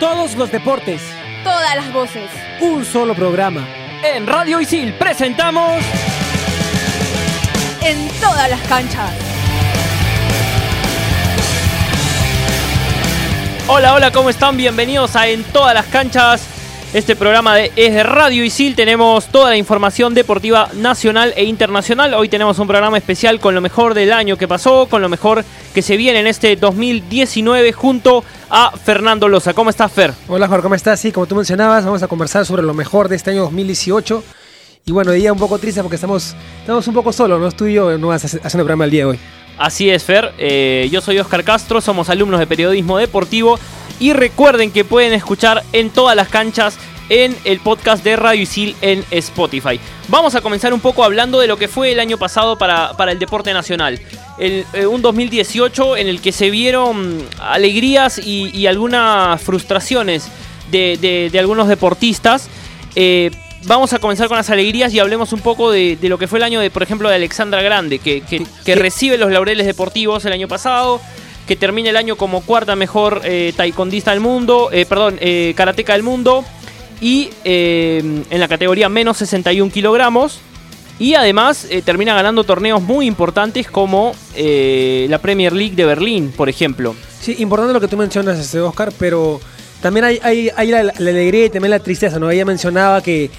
Todos los deportes. Todas las voces. Un solo programa. En Radio Isil presentamos. En todas las canchas. Hola, hola, ¿cómo están? Bienvenidos a En todas las canchas. Este programa es de Radio Isil. Tenemos toda la información deportiva nacional e internacional. Hoy tenemos un programa especial con lo mejor del año que pasó, con lo mejor que se viene en este 2019 junto a Fernando Loza. ¿Cómo estás, Fer? Hola, Jorge, ¿cómo estás? Sí, como tú mencionabas, vamos a conversar sobre lo mejor de este año 2018. Y bueno, día un poco triste porque estamos, estamos un poco solos, ¿no? Tú y yo no vas haciendo programa el día de hoy. Así es, Fer. Eh, yo soy Oscar Castro, somos alumnos de periodismo deportivo. Y recuerden que pueden escuchar en todas las canchas en el podcast de Radio Isil en Spotify. Vamos a comenzar un poco hablando de lo que fue el año pasado para, para el deporte nacional. El, eh, un 2018 en el que se vieron alegrías y, algunas frustraciones de, de- de algunos deportistas. Eh, vamos a comenzar con las alegrías y hablemos un poco de, de lo que fue el año de, por ejemplo, de Alexandra Grande, que, que- que ¿Qué? recibe los laureles deportivos el año pasado, que termina el año como cuarta mejor eh, taekwondista del mundo, eh, perdón, eh, karateca del mundo, y eh, en la categoría menos 61 kilogramos. Y además eh, termina ganando torneos muy importantes como la Premier League de Berlín, por ejemplo. Sí, importante lo que tú mencionas, este, Oscar, pero también hay, hay, la, alegría y también la tristeza, ¿no? Ella mencionaba que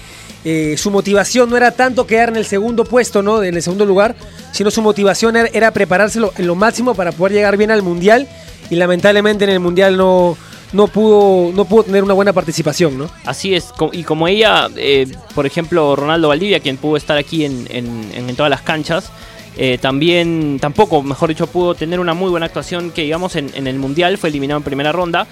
eh, su motivación no era tanto quedar en el segundo puesto, ¿no? En el segundo lugar, sino su motivación era, era prepararse en lo máximo para poder llegar bien al Mundial y lamentablemente en el Mundial no, no, pudo, no pudo tener una buena participación, ¿no? Así es, y como ella, eh, por ejemplo, Ronaldo Valdivia, quien pudo estar aquí en, en- todas las canchas, eh, también, tampoco, mejor dicho, pudo tener una muy buena actuación que, digamos, en el Mundial, fue eliminado en primera ronda,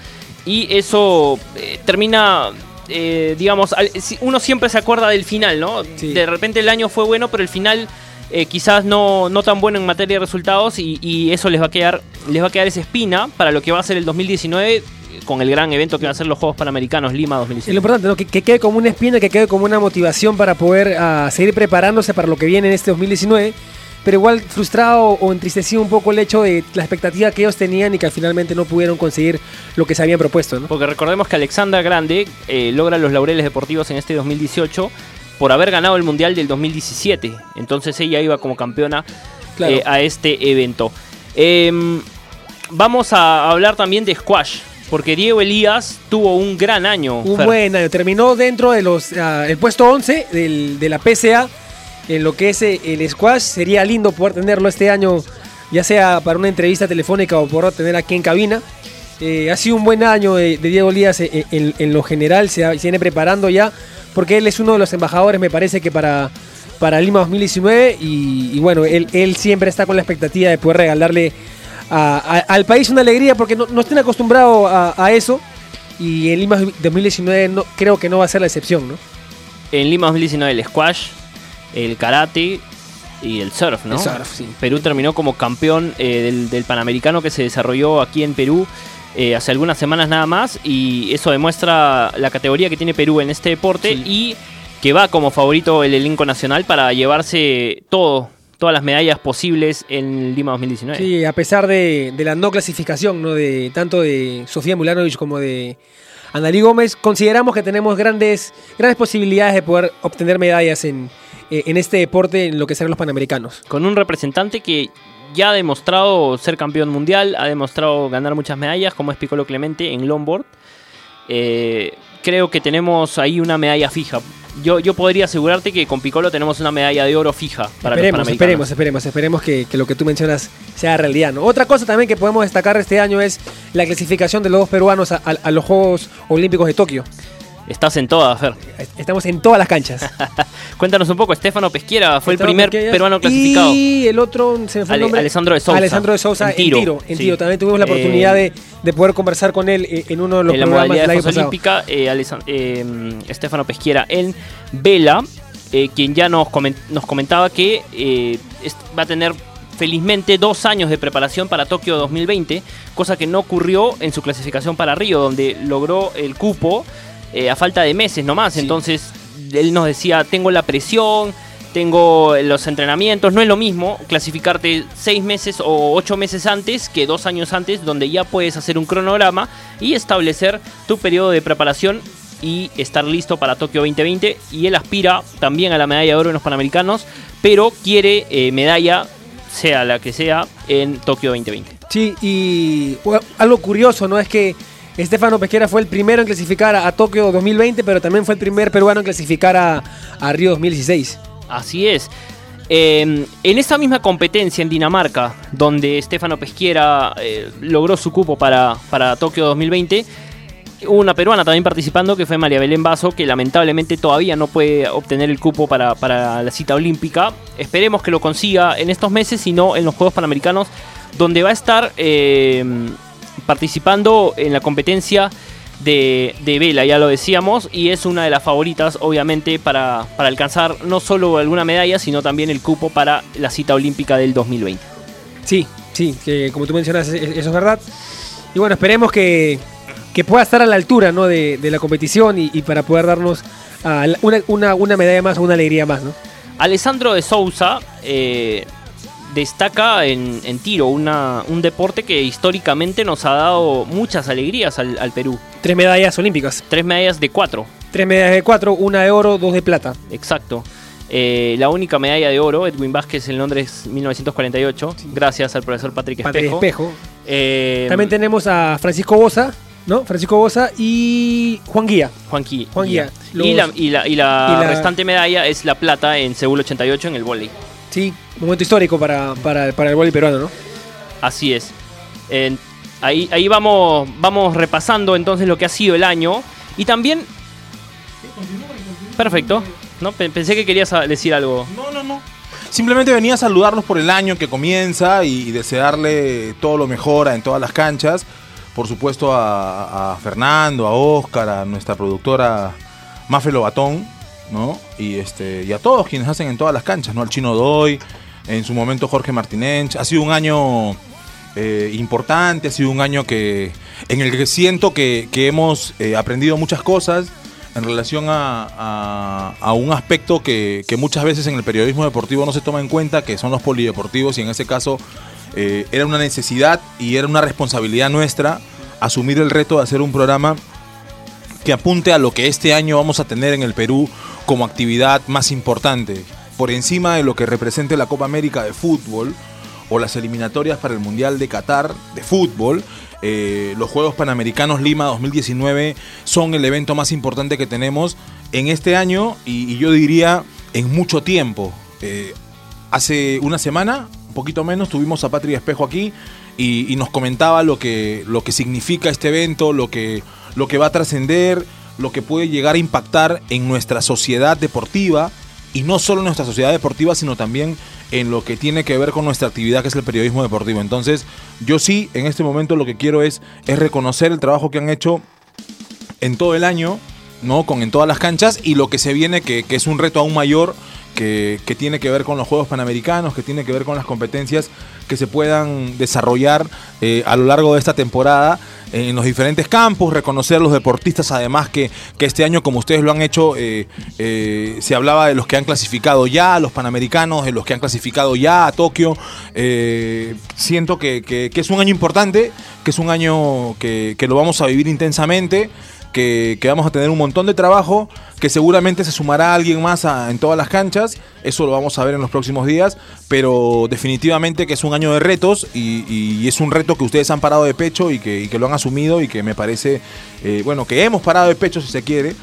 y eso eh, termina, eh, digamos, uno siempre se acuerda del final, ¿no? Sí. De repente el año fue bueno, pero el final... eh, quizás no, no tan bueno en materia de resultados y, y eso les va a quedar les va a quedar esa espina para lo que va a ser el 2019 eh, con el gran evento que va a ser los Juegos Panamericanos Lima Es 2019. lo importante, ¿no? Que, que quede como una espina, que quede como una motivación para poder ah, seguir preparándose para lo que viene en este 2019. Pero igual frustrado o entristecido un poco el hecho de la expectativa que ellos tenían y que finalmente no pudieron conseguir lo que se habían propuesto, ¿no? Porque recordemos que Alexandra Grande eh, logra los laureles deportivos en este 2018 por haber ganado el Mundial del 2017. Entonces ella iba como campeona Claro. eh, a este evento. Em, vamos a hablar también de squash. Porque Diego Elías tuvo un gran año. Un Fer. buen año. Terminó dentro de los ah, el puesto 11 del- de la PCA en lo que es eh, el squash. Sería lindo poder tenerlo este año, ya sea para una entrevista telefónica o por tener aquí en cabina. Eh, ha sido un buen año de, Diego Elías eh, en, lo general. Se, viene preparando ya porque él es uno de los embajadores, me parece que para, para Lima 2019. Y, bueno, él, él siempre está con la expectativa de poder regalarle al país una alegría porque no, no estén acostumbrados a, a eso. Y en Lima 2019 no, creo que no va a ser la excepción, ¿no? En Lima 2019 el squash, el karate y el surf, ¿no? El surf, sí. Perú terminó como campeón eh, del, del Panamericano que se desarrolló aquí en Perú eh, hace algunas semanas nada más y eso demuestra la categoría que tiene Perú en este deporte Sí. y que va como favorito el elenco nacional para llevarse todo, todas las medallas posibles en Lima 2019. Sí, a pesar de, de la no clasificación, ¿no? De, tanto de Sofía Mulanovic como de Analí Gómez, consideramos que tenemos grandes, grandes posibilidades de poder obtener medallas en, eh, en este deporte, en lo que serán los Panamericanos. con un representante que ya ha demostrado ser campeón mundial, ha demostrado ganar muchas medallas, como es Piccolo Clemente en longboard. Eh, creo que tenemos ahí una medalla fija. Yo, yo podría asegurarte que con Piccolo tenemos una medalla de oro fija para los esperemos, Panamericanos. esperemos, esperemos, esperemos que, que lo que tú mencionas sea realidad. ¿no? Otra cosa también que podemos destacar este año es la clasificación de los dos peruanos a, a- a los Juegos Olímpicos de Tokio. Estás en todas, Fer. Estamos en todas las canchas. Cuéntanos un poco, Estefano Pesquiera fue el primer peruano clasificado. Y el otro, se me fue el Ale- nombre. Alessandro de Sousa. Alessandro de Sousa En tiro, en tiro. En sí. tiro. También tuvimos la Eh, oportunidad de, de poder conversar con él eh, en uno de los en la programas modalidad del de año olímpica, eh, Estefano Pesquiera en vela, quien ya nos, comen- nos comentaba que va a tener felizmente dos años de preparación para Tokio 2020, cosa que no ocurrió en su clasificación para Río, donde logró el cupo eh, a falta de meses nomás. Sí. Entonces él nos decía, tengo la presión, tengo los entrenamientos. No es lo mismo clasificarte seis meses o ocho meses antes que dos años antes, donde ya puedes hacer un cronograma y establecer tu periodo de preparación y estar listo para Tokio 2020. Y él aspira también a la medalla de oro en los Panamericanos, pero quiere eh, medalla, sea la que sea, en Tokio 2020. Sí, y bueno, algo curioso, ¿no? Es que Estefano Pesquera fue el primero en clasificar a, Tokio 2020, pero también fue el primer peruano en clasificar a, Río 2016. Así es. Eh, en esa misma competencia en Dinamarca, donde Estefano Pesquiera eh, logró su cupo para, para Tokio 2020, hubo una peruana también participando que fue María Belén Basso, que lamentablemente todavía no puede obtener el cupo para, para la cita olímpica. Esperemos que lo consiga en estos meses y no en los Juegos Panamericanos, donde va a estar eh, participando en la competencia de, de vela, ya lo decíamos, y es una de las favoritas, obviamente, para, para alcanzar no solo alguna medalla, sino también el cupo para la cita olímpica del 2020. Sí, sí, que como tú mencionas, eso es verdad. Y bueno, esperemos que, que pueda estar a la altura ¿no? de, de la competición y, y para poder darnos una, una, una medalla más o una alegría más, ¿no? Alessandro de Souza eh, destaca en, en tiro, una- un deporte que históricamente nos ha dado muchas alegrías al, al Perú. Tres medallas olímpicas. Tres medallas de cuatro, Tres medallas de cuatro, una de oro, dos de plata. exacto. Eh, la única medalla de oro, Edwin Vázquez en Londres 1948, gracias al profesor Patrick Espejo. espejo. Eh, También tenemos a Francisco Bosa, ¿no? Francisco Bosa y Juan Guía. Juan Qui- Juan Guía. Y, la, y, la, y la y la- restante medalla es la plata en Seúl 88 en el vóley. Sí, momento histórico para, para, para el voleibol peruano, ¿no? Así es. Ahí ahí vamos, vamos repasando entonces lo que ha sido el año. Y también... Perfecto. No, Pe- pensé que querías decir algo. No, no, no. Simplemente venía a saludarlos por el año que comienza y, y desearle todo lo mejor en todas las canchas. Por supuesto a, a Fernando, a Oscar, a nuestra productora Mafe Lobatón, ¿no? Y, este, y a todos quienes hacen en todas las canchas, ¿no? Al Chino Doy, en su momento Jorge Martinench. Ha sido un año eh, importante, ha sido un año que en el que siento que, que hemos eh, aprendido muchas cosas en relación a, a- a un aspecto que, que muchas veces en el periodismo deportivo no se toma en cuenta, que son los polideportivos, y en ese caso eh, era una necesidad y era una responsabilidad nuestra asumir el reto de hacer un programa que apunte a lo que este año vamos a tener en el Perú como actividad más importante, por encima de lo que represente la Copa América de fútbol o las eliminatorias para el Mundial de Qatar de fútbol. eh, los Juegos Panamericanos Lima 2019 son el evento más importante que tenemos en este año y, yo diría en mucho tiempo. Eh, hace una semana, un poquito menos, tuvimos a Patria Espejo aquí y, y nos comentaba lo que, lo que significa este evento, lo que, lo que va a trascender, lo que puede llegar a impactar en nuestra sociedad deportiva y no solo en nuestra sociedad deportiva, sino también en lo que tiene que ver con nuestra actividad que es el periodismo deportivo. Entonces, yo sí, en este momento lo que quiero es, es reconocer el trabajo que han hecho en todo el año, ¿no? Con en todas las canchas y lo que se viene, que, que es un reto aún mayor, que, tiene que ver con los Juegos Panamericanos, que tiene que ver con las competencias que se puedan desarrollar eh, a lo largo de esta temporada eh, en los diferentes campos, reconocer a los deportistas además que, este año, como ustedes lo han hecho, eh, se hablaba de los que han clasificado ya a los Panamericanos, de los que han clasificado ya a Tokio. Siento que, es un año importante, que es un año que lo vamos a vivir intensamente que, vamos a tener un montón de trabajo, que seguramente se sumará alguien más a- en todas las canchas, eso lo vamos a ver en los próximos días, pero definitivamente que es un año de retos y, es un reto que ustedes han parado de pecho y que, y que lo han asumido y que me parece, eh, bueno, que hemos parado de pecho si se quiere.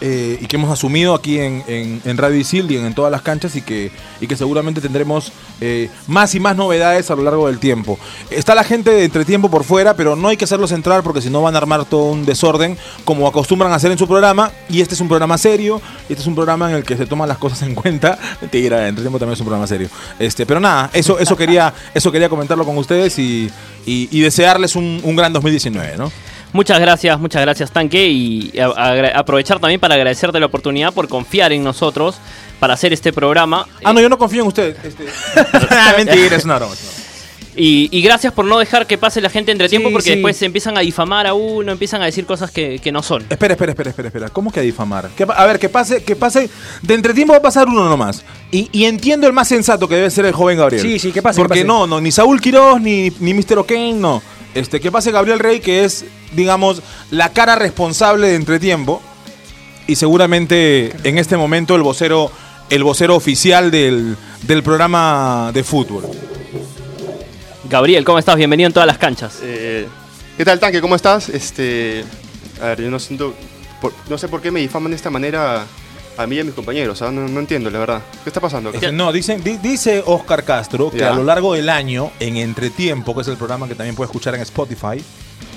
Eh, y que hemos asumido aquí en, en, Radio Isil y en, todas las canchas y que, y que seguramente tendremos eh, más y más novedades a lo largo del tiempo. Está la gente de entretiempo por fuera, pero no hay que hacerlos entrar porque si no van a armar todo un desorden como acostumbran a hacer en su programa. Y este es un programa serio, este es un programa en el que se toman las cosas en cuenta. Mentira, entretiempo también es un programa serio. Este, pero nada, eso, eso, quería, eso quería comentarlo con ustedes y, y- y desearles un, un gran 2019, ¿no? Muchas gracias, muchas gracias Tanque y aprovechar también para agradecerte la oportunidad por confiar en nosotros para hacer este programa. Ah, no, yo no confío en ustedes. Este... Mentira, es una broma. Y, y gracias por no dejar que pase la gente entre tiempo Sí, porque sí. después se empiezan a difamar a uno, empiezan a decir cosas que, que no son. Espera, espera, espera, espera, espera. ¿Cómo que a difamar? Que a ver, que pase, que pase. De entretiempo va a pasar uno nomás. Y, y entiendo el más sensato que debe ser el joven Gabriel. Sí, sí, que pase, Porque que pase. no, no, ni Saúl Quiroz, ni, ni Mr. O'Kane, no. Este, que pase Gabriel Rey, que es, digamos, la cara responsable de entretiempo. Y seguramente en este momento el vocero, el vocero oficial del, del programa de fútbol. Gabriel, ¿cómo estás? Bienvenido en todas las canchas. Eh, ¿Qué tal, Tanque? ¿Cómo estás? Este, a ver, yo no siento, por- no sé por qué me difaman de esta manera a mí y a mis compañeros, ¿ah? no, no entiendo, la verdad. ¿Qué está pasando acá? Este, no, dicen, di- dice Oscar Castro que Ya. a lo largo del año, en Entretiempo, que es el programa que también puede escuchar en Spotify,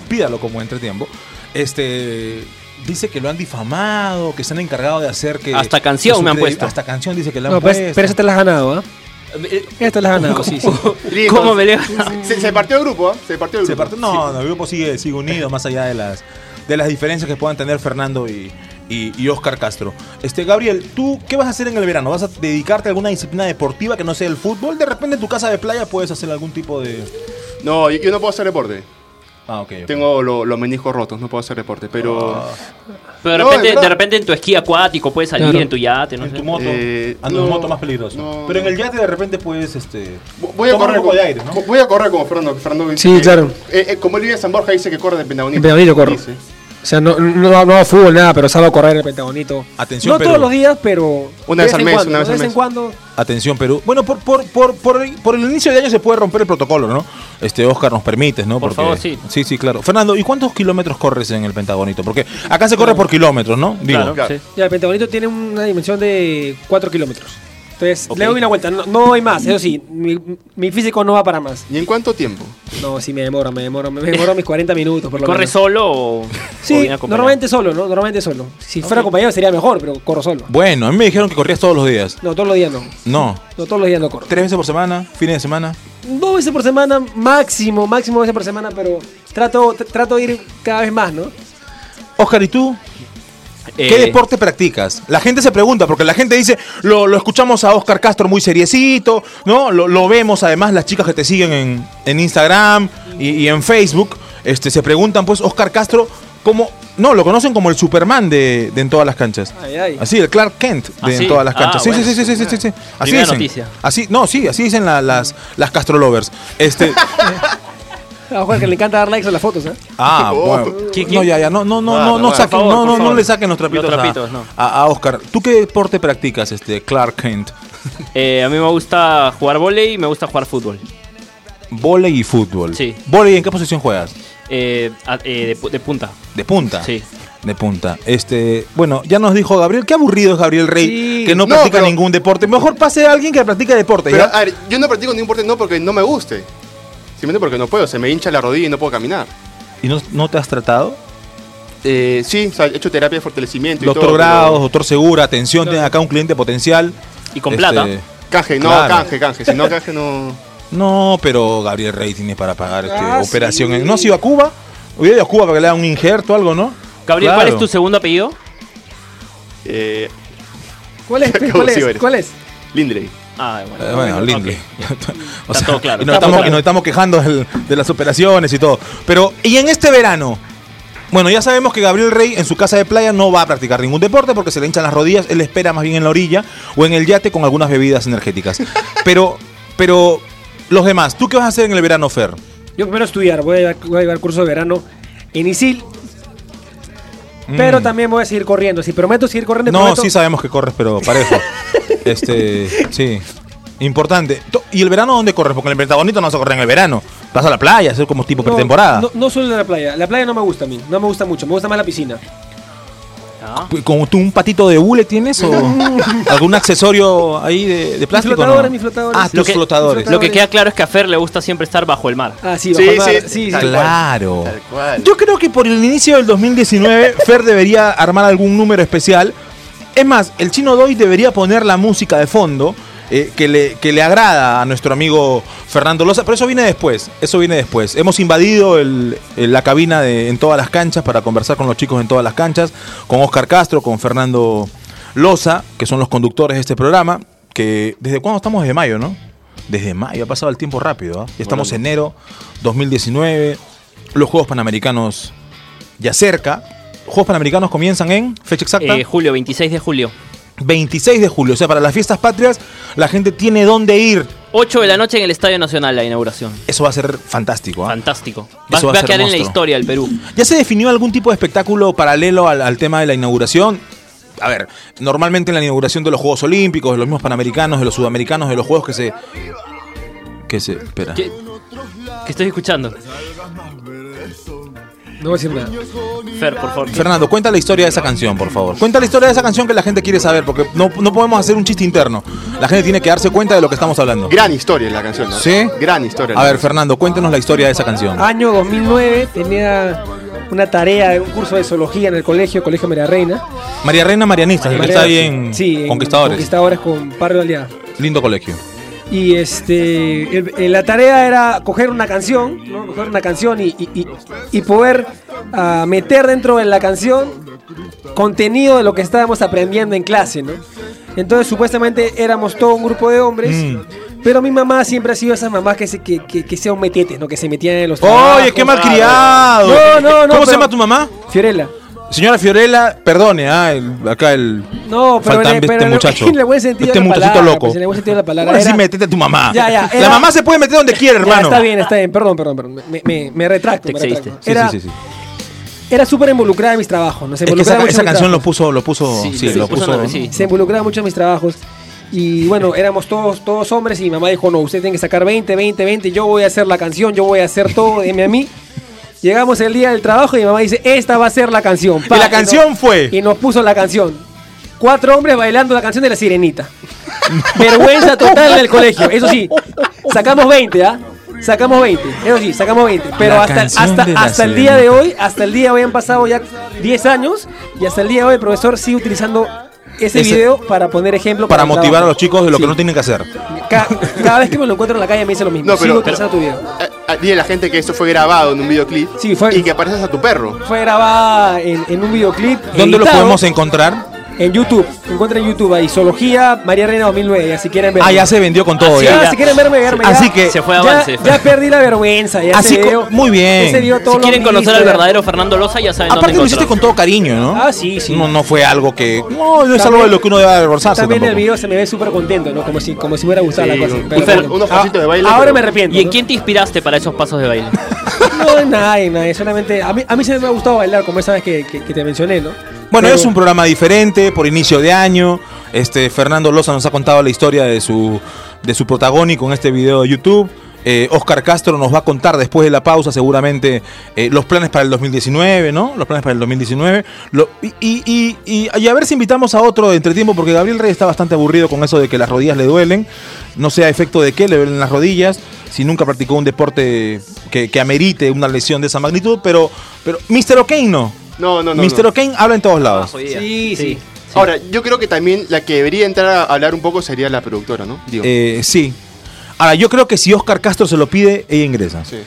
pídalo como Entretiempo, este, dice que lo han difamado, que se han encargado de hacer que... Hasta canción que me han puesto. Hasta canción dice que le han No, pero, puesto. pero esa te la has ganado, ¿ah? Esta te la has ganado, sí, sí. ¿Cómo me le Se, se partió el grupo, ¿ah? Se partió el Se grupo. parte- no, no, el grupo sigue, sigue unido, más allá de las, de las diferencias que puedan tener Fernando y, y, y Oscar Castro. Este, Gabriel, ¿tú qué vas a hacer en el verano? ¿Vas a dedicarte a alguna disciplina deportiva que no sea el fútbol? De repente en tu casa de playa puedes hacer algún tipo de... No, yo, yo no puedo hacer deporte. Ah, ok. ok. Tengo lo- los meniscos rotos, no puedo hacer deporte, pero... Ah. Pero de No, repente, de repente en tu esquí acuático puedes salir Claro. en tu yate, no en sé. tu moto. Eh, ando en no, moto más peligroso. no. Pero en el yate de repente puedes, este. Voy a tomar correr un poco como, de aire, ¿no? voy a correr como Fernando. que Fernando dice Sí, que- claro. eh, eh, como él vive en San Borja, dice que corre de Pentagonito. En Pentagonito corro. Dice. O sea, no, no, no hago fútbol, nada, pero salgo a correr en el Pentagonito. Atención, No Perú. todos los días, pero. Una de vez al mes, una vez de al vez en cuando. Atención, Perú. Bueno, por, por, por, por, el- por el inicio de año se puede romper el protocolo, ¿no? Este, Oscar, nos permites, ¿no? Por favor, sí. Sí, sí, claro. Fernando, ¿y cuántos kilómetros corres en el Pentagonito? Porque acá se corre por kilómetros, ¿no? Digo. Claro, claro. sí. Ya, el Pentagonito tiene una dimensión de 4 kilómetros. Entonces, le doy una vuelta. No, no hay más, eso sí. Mi, mi físico no va para más. ¿Y en cuánto tiempo? No, sí me demoro, me demoro. Me demoro mis 40 minutos, por lo ¿Corre menos. solo o, Sí, normalmente solo, ¿no? Normalmente solo. Si fuera acompañado sería mejor, pero corro solo. Bueno, a mí me dijeron que corrías todos los días. No, todos los días no. No. No, todos los días no corro. ¿Tres veces por semana? ¿Fines de semana? Dos veces por semana, máximo, máximo dos veces por semana, pero trato, tr- trato de ir cada vez más, ¿no? Oscar, ¿y tú? ¿Qué Eh, deporte practicas? La gente se pregunta, porque la gente dice, lo, lo escuchamos a Oscar Castro muy seriecito, ¿no? Lo, lo vemos además las chicas que te siguen en, en Instagram y, y en Facebook, este, se preguntan, pues, Oscar Castro, ¿cómo? No, lo conocen como el Superman de, de en todas las canchas. Ay, ay. Así, el Clark Kent de ¿Ah, sí? en todas las Ah, canchas. sí, bueno. sí, sí, sí, sí, sí, sí. Así Primera dicen. noticia. Así, no, sí, así dicen la- las, las Castro Lovers. Este, A Juan que le encanta dar likes a las fotos, ¿eh? Ah, bueno. ¿Quién, No, ya, ya, no, no, no, Ah, no, no, no por saquen, favor, no, por no, no favor. le saquen los trapitos, Los a- trapitos, no. a, a Oscar. ¿Tú qué deporte practicas, este Clark Kent? Eh, a mí me gusta jugar volei y me gusta jugar fútbol. Voley y fútbol. Sí. Voley, ¿en qué posición juegas? Eh, a- eh, de, pu- de punta. De punta. Sí. De punta. Este, bueno, ya nos dijo Gabriel, qué aburrido es Gabriel Rey, Sí. que no, No, practica pero- ningún deporte. Mejor pase a alguien que practica deporte, Pero, ¿ya? a ver, yo no practico ningún deporte no porque no me guste. Simplemente porque no puedo, se me hincha la rodilla y no puedo caminar. ¿Y no, no te has tratado? Eh, sí, o sea, he hecho terapia de fortalecimiento y Doctor pero- Grados, doctor Segura, atención, tiene acá un cliente potencial. Y con Este, plata. Canje, no, Claro. canje, canje. Si no, canje no. No, pero Gabriel Rey tiene para pagar este, Ah, operación. sí. en- ¿No has ido a Cuba? Hubiera ido a Cuba para que le hagan un injerto o algo, ¿no? Gabriel, ¿cuál Claro. es tu segundo apellido? Eh, ¿Cuál es? ¿Cuál es? ¿Cuál es? Lindley. Ah, bueno. Eh, bueno. Lindley. o sea, todo claro. Y nos, estamos, todo y nos estamos quejando del- de las operaciones y todo. Pero, ¿y en este verano? Bueno, ya sabemos que Gabriel Rey en su casa de playa no va a practicar ningún deporte porque se le hinchan las rodillas. Él espera más bien en la orilla o en el yate con algunas bebidas energéticas. Pero, pero, los demás, ¿tú qué vas a hacer en el verano, Fer? Yo primero estudiar, voy a llevar, voy a llevar curso de verano en ISIL, pero Mm. también voy a seguir corriendo. Si prometo seguir corriendo, No, prometo- sí sabemos que corres, pero parejo. este, sí. Importante. ¿Y el verano dónde corres? Porque en el Pentagonito no vas a correr en el verano. Vas a la playa, hacer como tipo No, pretemporada. No, no solo en la playa. La playa no me gusta a mí. No me gusta mucho. Me gusta más la piscina. Ah. ¿Como tú un patito de hule tienes o algún accesorio ahí de, de plástico? flotadores, no? mis flotadores. Ah, Lo que- flotadores. Lo que queda claro es que a Fer le gusta siempre estar bajo el mar. Ah, sí, Sí, bajo el mar. sí, tal cual. Claro. Tal cual. Yo creo que por el inicio del 2019 Fer debería armar algún número especial. Es más, el chino Doy debería poner la música de fondo eh, que, le, que le agrada a nuestro amigo Fernando Loza, pero eso viene después, eso viene después. Hemos invadido el- el- la cabina de, en todas las canchas para conversar con los chicos en todas las canchas, con Oscar Castro, con Fernando Loza, que son los conductores de este programa, que desde cuándo estamos, desde mayo, ¿no? Desde mayo, ha pasado el tiempo rápido. ¿ah? Ya estamos en enero 2019. Los Juegos Panamericanos ya cerca. Juegos Panamericanos comienzan en fecha exacta. Eh, julio, 26 de julio. 26 de julio. O sea, para las fiestas patrias, la gente tiene dónde ir. 8 de la noche en el Estadio Nacional la inauguración. Eso va a ser fantástico. ¿ah? Fantástico. Va, a quedar en la historia el Perú. ¿Ya se definió algún tipo de espectáculo paralelo al, al tema de la inauguración? A ver, normalmente en la inauguración de los Juegos Olímpicos, de los mismos Panamericanos, de los Sudamericanos, de los Juegos que se... Que se... Espera. ¿Qué, qué estoy escuchando? No voy a decir nada. Fer, por favor. Fernando, cuenta la historia de esa canción, por favor. Cuenta la historia de esa canción que la gente quiere saber, porque no, no podemos hacer un chiste interno. La gente tiene que darse cuenta de lo que estamos hablando. Gran historia la canción, ¿no? ¿Sí? Gran historia. A ver, Fernando, cuéntanos la historia de esa canción. Año 2009 tenía una tarea de un curso de zoología en el colegio, Colegio María Reina. María Reina Marianista, el que está ahí en sí, en Conquistadores. Conquistadores con Barrio Aliado. Lindo colegio. Y este, el- el- la tarea era coger una canción, ¿no? coger una canción y, y- poder ah, meter dentro de la canción contenido de lo que estábamos aprendiendo en clase, ¿no? Entonces supuestamente éramos todo un grupo de hombres, Mm. pero mi mamá siempre ha sido esas mamás que se, que, que, que sea un metete, ¿no? Que se metían en los trabajos. Oye, qué malcriado. No, no, no, ¿Cómo se llama tu mamá? Fiorella. Señora Fiorella, perdone, ah, el- acá el... No, pero, Faltan en- este pero en- muchacho. en el buen sentido Este de la muchachito palabra, loco. pues, en el buen sentido de la palabra. Ahora sí era- metete a tu mamá. Ya, ya, La era- mamá se puede meter donde quiere, Ya, hermano. está bien, está bien, perdón, perdón, perdón. Me, me, me retracto, Te me excediste. retracto. Sí, Era, sí, sí, sí. era súper involucrada en mis trabajos, ¿no? Se Es que involucraba esa, mucho esa en mis canción lo trabajos. puso, lo puso, sí, Sí, lo sí, puso puso. una- sí. Se involucraba mucho en mis trabajos. Y bueno, éramos todos, todos hombres y mi mamá dijo, no, usted tiene que sacar 20, 20, 20, yo voy a hacer la canción, yo voy a hacer todo, deme a mí. Llegamos el día del trabajo y mi mamá dice, esta va a ser la canción. Y la nos- canción fue. Y nos puso la canción. Cuatro hombres bailando la canción de la sirenita. Vergüenza total del colegio. Eso sí, sacamos 20, ¿ah? Sacamos 20, eso sí, sacamos 20. Pero La hasta, hasta, hasta el día de hoy, hasta el día de hoy han pasado ya 10 años y hasta el día de hoy el profesor sigue utilizando ese, Ese- video para poner ejemplo Para motivar trabajo. a los chicos de lo Sí. que no tienen que hacer. Ca- cada vez que me lo encuentro en la calle me dice lo mismo. No, pero- Sigo utilizando tu video. Ah, Dile a la gente que esto fue grabado en un videoclip. Sí, fue- Y que apareces a tu perro. Fue grabada en, en un videoclip. ¿Dónde lo podemos encontrar? En YouTube. Encuentren en YouTube ahí. Zoología María Reina 2009. Ya si quieren ver. Ah, ya se vendió con todo. Así ya. Ya, ya. si quieren verme, verme. Así ya. que- Se fue ya, avance. Fer. ya perdí la vergüenza. Ya Así co- video- muy bien. Ese video todo Si quieren conocer al ya. verdadero Fernando Loza, ya saben Aparte lo hiciste con todo cariño, ¿no? Ah, sí, sí. No, no fue algo que... No, no es También- algo de lo que uno debe avergonzarse También en el tampoco. video se me ve súper contento, ¿no? Como si, como si me hubiera gustado Sí, la cosa. un- Pero unos Ah, pasitos de baile, Ahora pero- me arrepiento. ¿Y en ¿no? quién te inspiraste para esos pasos de baile? No, nadie, nadie. Solamente. A mí, a mí siempre me ha gustado bailar, como esa vez que, que- que te mencioné, ¿no? Bueno, Pero- es un programa diferente, por inicio de año. Este Fernando Loza nos ha contado la historia de su, de su protagónico en este video de YouTube. Eh, Oscar Castro nos va a contar después de la pausa seguramente eh, los planes para el 2019, ¿no? Los planes para el 2019. Lo- y, y- y- y- y a ver si invitamos a otro de entretiempo, porque Gabriel Rey está bastante aburrido con eso de que las rodillas le duelen. No sé a efecto de qué le duelen las rodillas, si nunca practicó un deporte que, que amerite una lesión de esa magnitud, pero, pero Mr. O'Kane no. No, no, no. Mr. no. O'Kane habla en todos lados. Sí, sí. Ahora, yo creo que también la que debería entrar a hablar un poco sería la productora, ¿no? Digo. Eh, sí. Ahora, yo creo que si Oscar Castro se lo pide, ella ingresa. sí.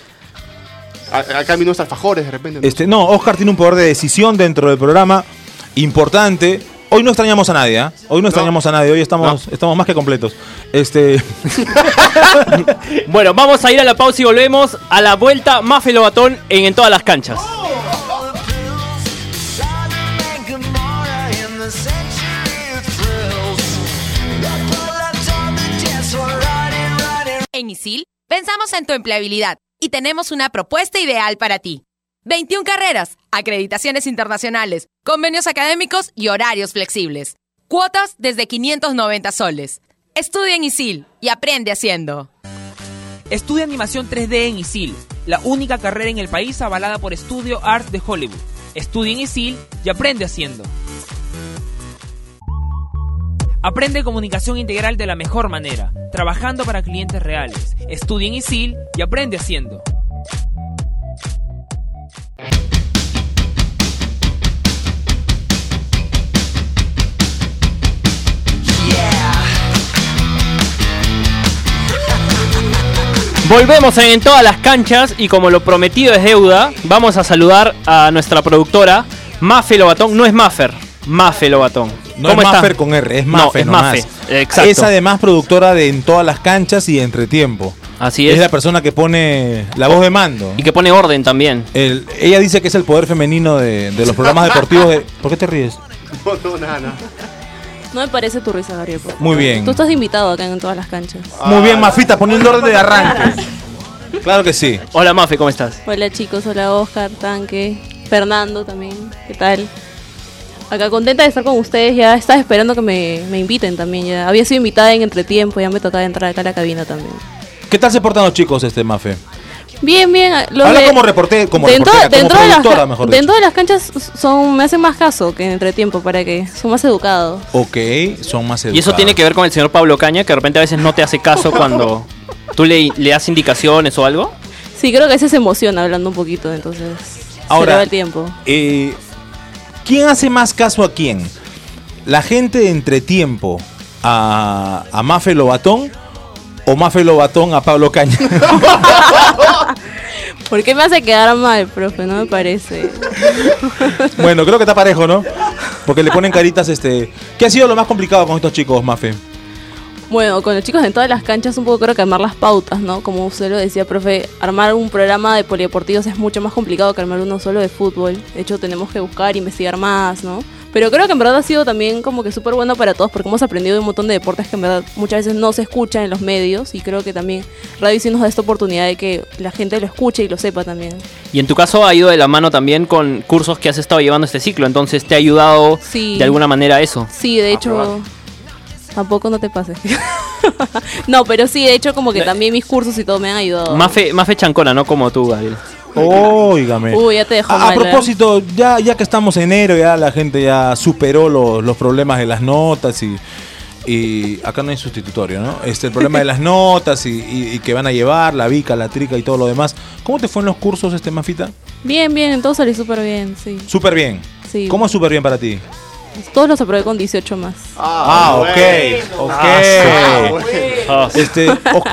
A- Acá vino unos alfajores de repente. ¿no? Este, no, Oscar tiene un poder de decisión dentro del programa importante. Hoy no extrañamos a nadie, ¿ah? Hoy no extrañamos a nadie, hoy estamos, estamos más que completos. Este, Bueno, vamos a ir a la pausa y volvemos a la vuelta más Lobatón en, en todas las canchas. Pensamos en tu empleabilidad y tenemos una propuesta ideal para ti. 21 carreras, acreditaciones internacionales, convenios académicos y horarios flexibles. Cuotas desde 590 soles. Estudia en ISIL y aprende haciendo. Estudia animación 3D en ISIL, la única carrera en el país avalada por Studio Arts de Hollywood. Estudia en ISIL y aprende haciendo. Aprende comunicación integral de la mejor manera, trabajando para clientes reales. Estudia en ISIL y aprende haciendo. Volvemos en, todas las canchas y como lo prometido es deuda, vamos a saludar a nuestra productora, Mafe Lobatón. No es Maffer, Mafe Lobatón. No es. Maffer con R, es No, Mafe es nomás. Mafe. Exacto. Es además productora de En todas las canchas y Entretiempo. Así Es es. la persona que pone la voz de mando. Y que pone orden también. El- ella dice que es el poder femenino de, de los programas deportivos. De, ¿Por qué te ríes? No, no, nada. No me parece tu risa, Gabriel. Muy bien. Tú estás invitado acá en todas las canchas. Muy bien, Mafita, poniendo orden de arranque. Claro que sí. Hola Mafe, ¿cómo estás? Hola chicos, hola Oscar, Tanque, Fernando también. ¿Qué tal? Acá contenta de estar con ustedes. Ya estaba esperando que me, me inviten también. Ya había sido invitada en entretiempo, ya me tocaba entrar acá a la cabina también. ¿Qué tal se portan los chicos, este Mafe? Bien, bien. Los Habla de- como reporte, como dentro, reportera, como dentro de las, productora, ca- mejor dicho. dentro de las canchas son me hacen más caso que en entretiempo para que son más educados. Ok, son más educados. Y eso tiene que ver con el señor Pablo Caña, que de repente a veces no te hace caso cuando tú le, le das indicaciones o algo. Sí, creo que a veces se emociona hablando un poquito, entonces Ahora- el tiempo. Eh, ¿Quién hace más caso a quién? ¿La gente de entretiempo a, a Mafe Lobatón o Mafe Lobatón a Pablo Caña? ¿Por qué me hace quedar mal, profe? No me parece. bueno, creo que está parejo, ¿no? Porque le ponen caritas, este... ¿Qué ha sido lo más complicado con estos chicos, Mafe? Bueno, con los chicos en todas las canchas un poco creo que armar las pautas, ¿no? Como usted lo decía, profe, armar un programa de polideportivos es mucho más complicado que armar uno solo de fútbol. De hecho, tenemos que buscar, investigar más, ¿no? Pero creo que en verdad ha sido también como que súper bueno para todos porque hemos aprendido de un montón de deportes que en verdad muchas veces no se escuchan en los medios y creo que también Radio sí nos da esta oportunidad de que la gente lo escuche y lo sepa también. Y en tu caso ha ido de la mano también con cursos que has estado llevando este ciclo, entonces te ha ayudado Sí. de alguna manera eso. Sí, de hecho... Tampoco no te pases. no, pero sí, de hecho como que también mis cursos y todo me han ayudado. Mafe, Mafe Chancona, no como tú, Gabriel. Óigame. Uy, ya te dejo A, a mal, ¿eh? propósito, ya, ya que estamos en enero, ya la gente ya superó los, los problemas de las notas y, y acá no hay sustitutorio, ¿no? Este, el problema de las notas y, y- y que van a llevar, la vica, la trica y todo lo demás. ¿Cómo te fue en los cursos, este Mafita? Bien, bien, todo salió súper bien, sí. Súper bien. Sí. ¿Cómo es súper bien para ti? Todos los aprobé con 18 más. Ah, ok, ok. Ah, bueno. Ah, Este,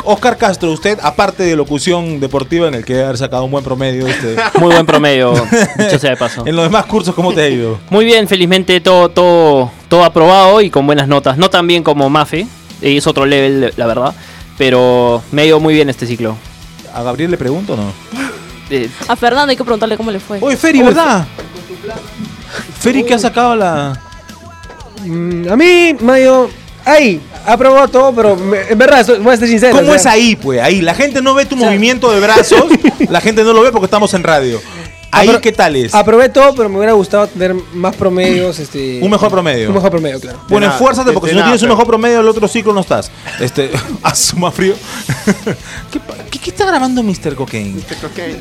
Oscar Castro, usted, aparte de locución deportiva en el que haber sacado un buen promedio, este, muy buen promedio, dicho sea de paso. en los demás cursos, ¿cómo te ha ido? Muy bien, felizmente todo, todo, todo aprobado y con buenas notas. No tan bien como Mafe, es otro level, la verdad. Pero me ha ido muy bien este ciclo. ¿A Gabriel le pregunto o no? Eh, A Fernando hay que preguntarle cómo le fue. Oye, Feri, ¿verdad? Feri, que ha sacado la. Mm, a mí ido. Ahí, ha probado todo, pero me- en verdad, voy a ser sincero. ¿Cómo o es ahí, pues? Ahí. La gente no ve tu movimiento de brazos. la gente no lo ve porque estamos en radio. Ahí, Apro- ¿qué tal es? Aprobé todo, pero me hubiera gustado tener más promedios. Este, Un mejor promedio. Un mejor promedio, claro. Bueno, nada, esfuérzate porque si no nada, tienes un mejor promedio, el otro ciclo no estás. Este, asuma frío. ¿Qué, pa- qué- qué está grabando Mr. Cocaine?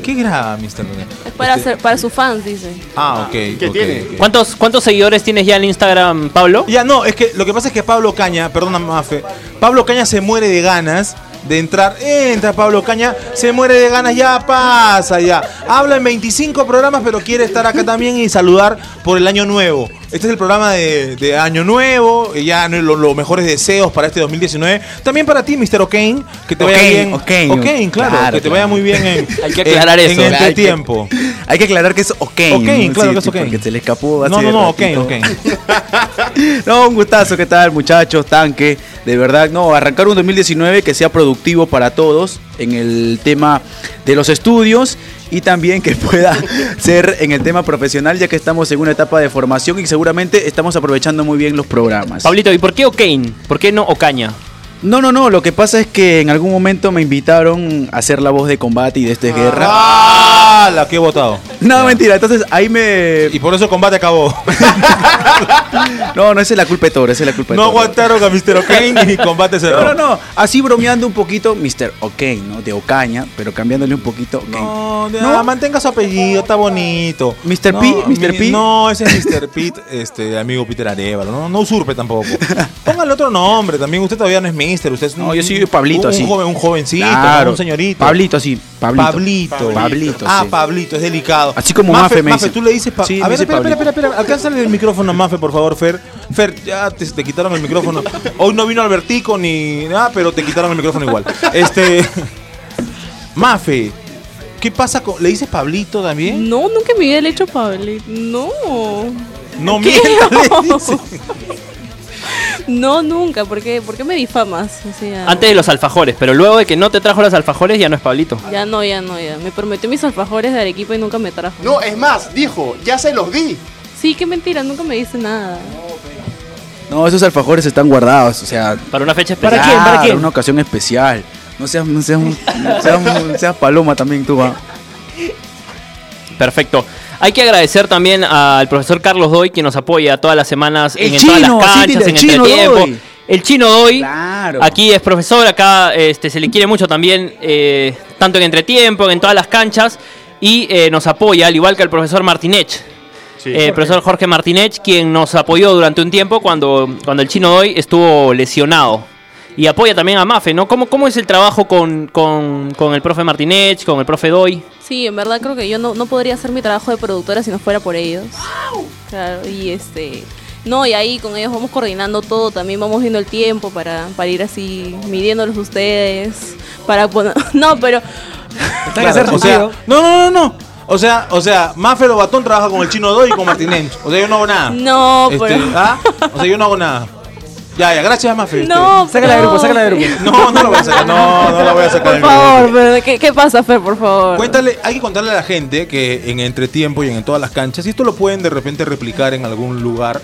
¿Qué graba Mr. Cocaine? Es para, Este- hacer, para sus fans, dice. Ah, ok. ¿Qué tiene? ¿cuántos, ¿Cuántos seguidores tienes ya en Instagram, Pablo? Ya, no, es que lo que pasa es que Pablo Caña, perdona Mafe, Pablo Caña se muere de ganas de entrar. Entra Pablo Caña, se muere de ganas, ya pasa, ya. Habla en 25 programas, pero quiere estar acá también y saludar por el año nuevo. Este es el programa de, de Año Nuevo, y ya lo- los mejores deseos para este 2019. También para ti, Mr. O'Kane, que te vaya O'Kane, bien. O'Kane. O'Kane, claro, Claro, que te vaya muy bien en, Hay que aclarar en- eso. en Hay que- entretiempo. Hay que aclarar que es ok. Ok, claro que es ok. Porque se le escapó así No, no, no, ok, ratito. ok. No, un gustazo, ¿qué tal muchachos? Tanque, de verdad, no, arrancar un 2019 que sea productivo para todos en el tema de los estudios y también que pueda ser en el tema profesional ya que estamos en una etapa de formación y seguramente estamos aprovechando muy bien los programas. Pablito, ¿y por qué O'Kane? ¿Por qué no Ocaña? No, no, no, lo que pasa es que en algún momento me invitaron a hacer la voz de combate y de este guerra. ¡Ah! La que he votado. No, mentira, entonces ahí me... Y por eso el combate acabó. No, no, esa es la culpa de Toro, esa es la culpa de No aguantaron a Mr. O'Kane y combate cerró. No, no, no. Así bromeando un poquito, Mr. OK, ¿no? De Ocaña, pero cambiándole un poquito. No, ¿No? mantenga su apellido, está bonito. Mr. No, P, Mr. P. No, ese es Mr. Pete, este amigo Peter Arevalo. No, no usurpe tampoco. Póngale otro nombre también. Usted todavía no es Mister, usted es un, No, yo soy Pablito, un, así. joven, un jovencito, Claro. un señorito. Pablito, así. Pablito. Pablito. Pablito, Ah, sí. Pablito, es delicado. Así como Mafe me dice. tú le dices pa- Sí, A ver, dice espera, espera, Pablito. espera, espera. Alcánzale el micrófono a Mafe, por favor, Fer. Fer, ya te, te quitaron el micrófono. Hoy no vino Albertico ni nada, pero te quitaron el micrófono igual. Este. Mafe, ¿qué pasa con. ¿Le dices Pablito también? No, nunca me había hecho Pablo. No. No mientas, le dices. No, nunca. ¿Por qué, ¿Por qué me difamas? O sea, Antes de los alfajores, pero luego de que no te trajo los alfajores ya no es Pablito. Ya no, ya no, ya. Me prometió mis alfajores de Arequipa y nunca me trajo. No, es más, dijo, ya se los di. Sí, qué mentira, nunca me dice nada. No, esos alfajores están guardados, o sea, Para una fecha ¿Para especial. quién? ¿Para quién? una ocasión especial. No seas, no seas, no seas, un- seas paloma también tú, va. Perfecto. Hay que agradecer también al profesor Carlos Doy, que nos apoya todas las semanas El en, en todas las canchas, en el chino entretiempo. Doy. El chino Doy. Claro. Aquí es profesor, acá este, se le quiere mucho también, eh, tanto en entretiempo, en todas las canchas, y eh, nos apoya, al igual que el profesor Martinech. Sí. Eh, el profesor Jorge Martinech, quien nos apoyó durante un tiempo cuando, cuando el chino Doy estuvo lesionado. Y apoya también a Mafe, ¿no? ¿Cómo, cómo es el trabajo con, con, con el profe Martinech, con el profe Doy? Sí, en verdad creo que yo no, no podría hacer mi trabajo de productora si no fuera por ellos. Claro, y este... No, y ahí con ellos vamos coordinando todo, también vamos viendo el tiempo para, para ir así midiéndolos ustedes, para poner... No, pero... Está que Claro, hacer o sea, no, no, no, no. O sea, o sea, Mafe Batón trabaja con el chino Doy y con Martinench. O sea, yo no hago nada. No, Este, pero... ¿ah? O sea, yo no hago nada. Ya, ya, gracias Mafe. Este, No, Sácala de no, grupo, sácala de grupo. No, no la voy a sacar. No, no la voy a sacar Por del favor, grupo. pero ¿qué, ¿qué pasa, Fer, por favor? Cuéntale, hay que contarle a la gente que en entretiempo y en todas las canchas, y esto lo pueden de repente replicar en algún lugar,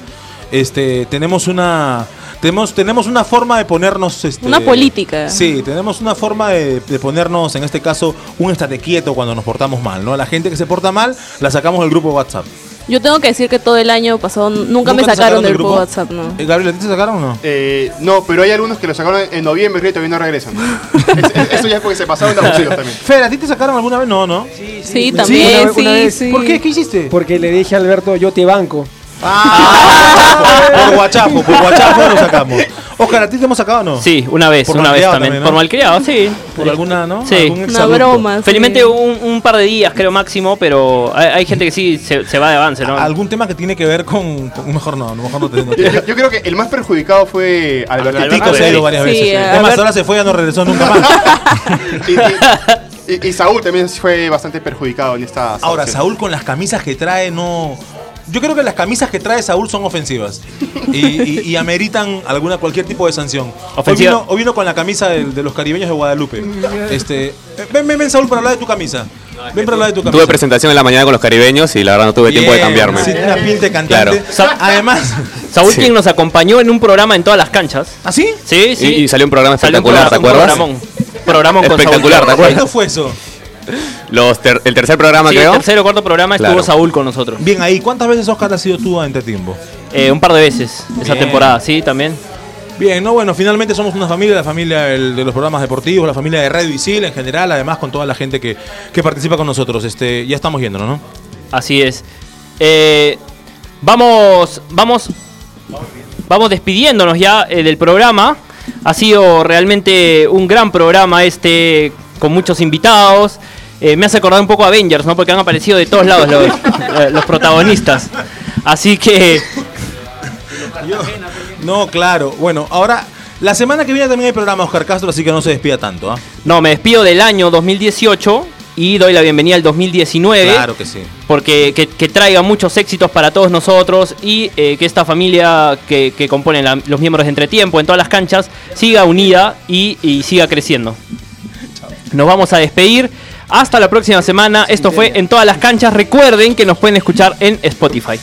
este, tenemos una tenemos, tenemos una forma de ponernos este, Una política. Sí, tenemos una forma de, de ponernos, en este caso, un estate quieto cuando nos portamos mal, ¿no? A la gente que se porta mal, la sacamos del grupo WhatsApp. Yo tengo que decir que todo el año pasado nunca, me sacaron del grupo WhatsApp, ¿no? Eh, Gabriel, ¿a ti te sacaron o no? Eh, no, pero hay algunos que lo sacaron en noviembre y todavía no regresan. Es- es- eso ya es porque se pasaron de abusivos también. Fer, ¿a ti te sacaron alguna vez? No, ¿no? Sí, también, una- sí, una vez. sí. ¿Por qué? ¿Qué hiciste? Porque le dije a Alberto, yo te banco. Ah, por guachapo, por guachapo lo sacamos. Oscar, ¿a ti te hemos sacado o no? Sí, una vez, Por una vez también. también, ¿no? Por malcriado, sí. Por alguna, ¿no? Sí. Algún Una broma. sí. Felizmente un, un par de días, creo máximo, pero hay, hay gente que sí se, se va de avance, ¿no? ¿Algún tema que tiene que ver con, con- Mejor no, mejor no te no te- Yo, yo creo que el más perjudicado fue Alberto. Alberto, Tico se ha ido varias Sí, veces. eh, es más, Albert- ahora se fue y ya no regresó nunca más. Y, y- y Saúl también fue bastante perjudicado en esta Ahora. Saúl con las camisas que trae no... Yo creo que las camisas que trae Saúl son ofensivas y, y- y ameritan alguna cualquier tipo de sanción. Hoy vino, hoy vino con la camisa de, los caribeños de Guadalupe. Este, ven, ven, ven, Saúl, para hablar de tu camisa. Ven para hablar de tu camisa. Tuve presentación en la mañana con los caribeños y la verdad no tuve tiempo de cambiarme. Sí, una pinta de cantante. Claro. Además, Saúl, Sí. quien nos acompañó en un programa en todas las canchas. ¿así? Sí, sí. Y, y salió un programa Salió un espectacular, ¿te programa- acuerdas? un Programón. Programón con Espectacular, Saúl. ¿te acuerdas? ¿Cuándo fue eso? Los ter- el tercer programa, Sí, el tercer o cuarto programa estuvo. Saúl con nosotros. Bien, ahí, ¿cuántas veces Oscar ha sido tú a Entretiempo? Eh, un par de veces esa Bien. temporada, sí, también. Bien, no, bueno, finalmente somos una familia, la familia de los programas deportivos, la familia de Radio Isil en general, además con toda la gente que, que participa con nosotros. Este, ya estamos yéndonos, ¿no? Así es. Eh, vamos, vamos, vamos despidiéndonos ya eh, del programa. Ha sido realmente un gran programa este, con muchos invitados. Eh, me hace acordar un poco a Avengers, ¿no? Porque han aparecido de todos lados los, eh, los protagonistas. Así que No, claro. Bueno, ahora, la semana que viene también hay programa Oscar Castro, así que no se despida tanto, ¿ah? No, me despido del año 2018 y doy la bienvenida al 2019. Claro que sí. Porque que, que traiga muchos éxitos para todos nosotros y eh, que esta familia que, que componen la- los miembros de Entretiempo en todas las canchas siga unida y, y siga creciendo. Nos vamos a despedir. Hasta la próxima semana. Esto fue en todas las canchas. Recuerden que nos pueden escuchar en Spotify.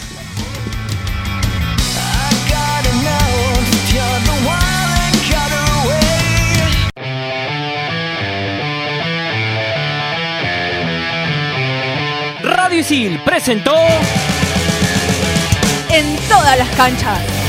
Radio Isil presentó En todas las canchas.